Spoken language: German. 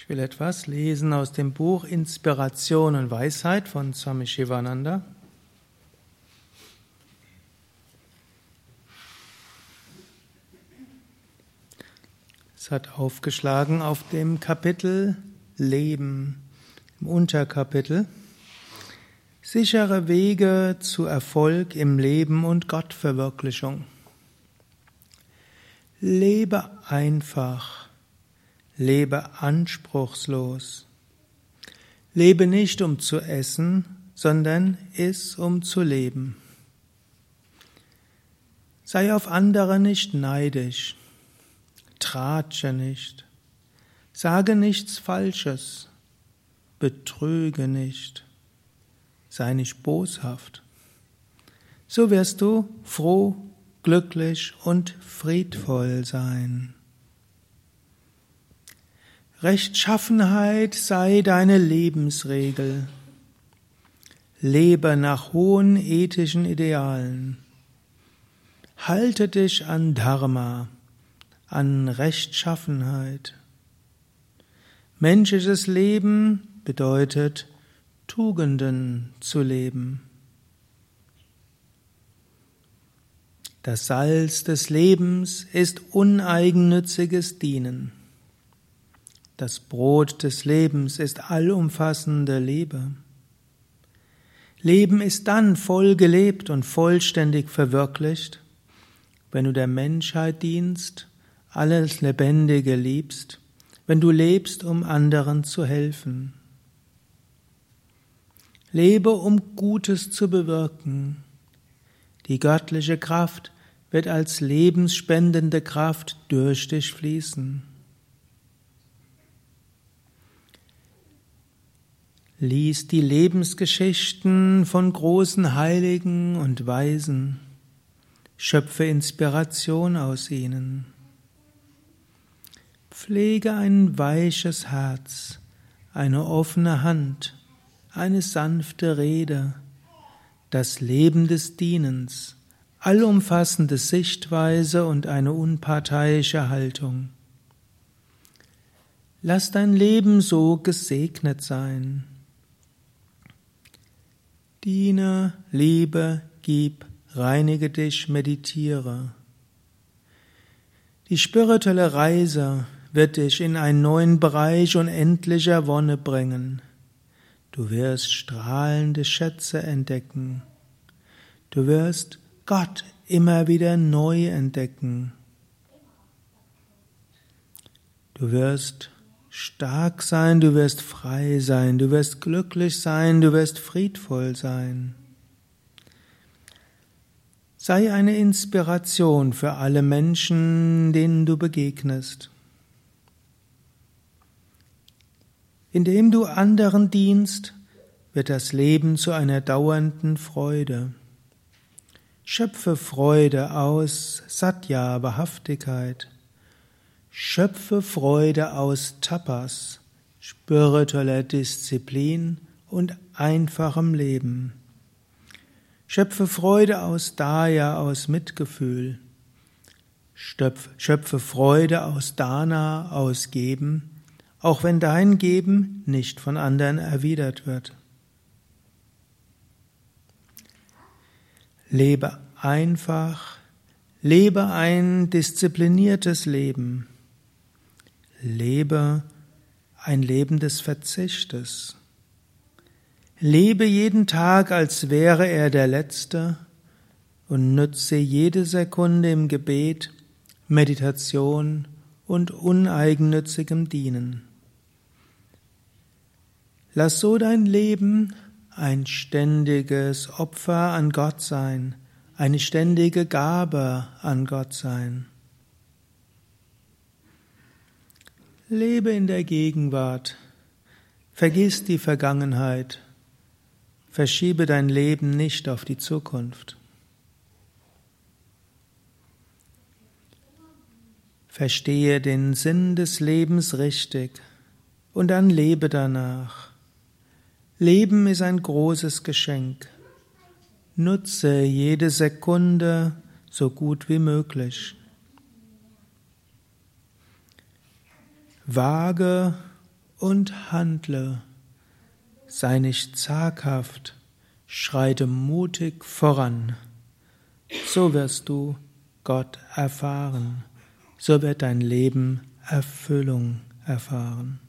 Ich will etwas lesen aus dem Buch Inspiration und Weisheit von Swami Shivananda. Es hat aufgeschlagen auf dem Kapitel Leben, im Unterkapitel. Sichere Wege zu Erfolg im Leben und Gottverwirklichung. Lebe einfach, lebe anspruchslos. Lebe nicht um zu essen, sondern iss um zu leben. Sei auf andere nicht neidisch, tratsche nicht, sage nichts Falsches, betrüge nicht sei nicht boshaft. So wirst du froh, glücklich und friedvoll sein. Rechtschaffenheit sei deine Lebensregel. Lebe nach hohen ethischen Idealen. Halte dich an Dharma, an Rechtschaffenheit. Menschliches Leben bedeutet Tugenden zu leben. Das Salz des Lebens ist uneigennütziges Dienen. Das Brot des Lebens ist allumfassende Liebe. Leben ist dann voll gelebt und vollständig verwirklicht, wenn du der Menschheit dienst, alles Lebendige liebst, wenn du lebst, um anderen zu helfen. Lebe, um Gutes zu bewirken. Die göttliche Kraft wird als lebensspendende Kraft durch dich fließen. Lies die Lebensgeschichten von großen Heiligen und Weisen. Schöpfe Inspiration aus ihnen. Pflege ein weiches Herz, eine offene Hand eine sanfte Rede, das Leben des Dienens, allumfassende Sichtweise und eine unparteiische Haltung. Lass dein Leben so gesegnet sein. Diene, liebe, gib, reinige dich, meditiere. Die spirituelle Reise wird dich in einen neuen Bereich unendlicher Wonne bringen. Du wirst strahlende Schätze entdecken. Du wirst Gott immer wieder neu entdecken. Du wirst stark sein, du wirst frei sein, du wirst glücklich sein, du wirst friedvoll sein. Sei eine Inspiration für alle Menschen, denen du begegnest. Indem du anderen dienst, wird das Leben zu einer dauernden Freude. Schöpfe Freude aus Satya, Wahrhaftigkeit. Schöpfe Freude aus Tapas, spiritueller Disziplin und einfachem Leben. Schöpfe Freude aus Daya, aus Mitgefühl. Schöpfe Freude aus Dana, aus Geben auch wenn dein Geben nicht von anderen erwidert wird. Lebe einfach, lebe ein diszipliniertes Leben, lebe ein Leben des Verzichtes, lebe jeden Tag, als wäre er der letzte und nütze jede Sekunde im Gebet, Meditation und uneigennützigem Dienen. Lass so dein Leben ein ständiges Opfer an Gott sein, eine ständige Gabe an Gott sein. Lebe in der Gegenwart, vergiss die Vergangenheit, verschiebe dein Leben nicht auf die Zukunft. Verstehe den Sinn des Lebens richtig und dann lebe danach. Leben ist ein großes Geschenk. Nutze jede Sekunde so gut wie möglich. Wage und handle. Sei nicht zaghaft, schreite mutig voran. So wirst du Gott erfahren, so wird dein Leben Erfüllung erfahren.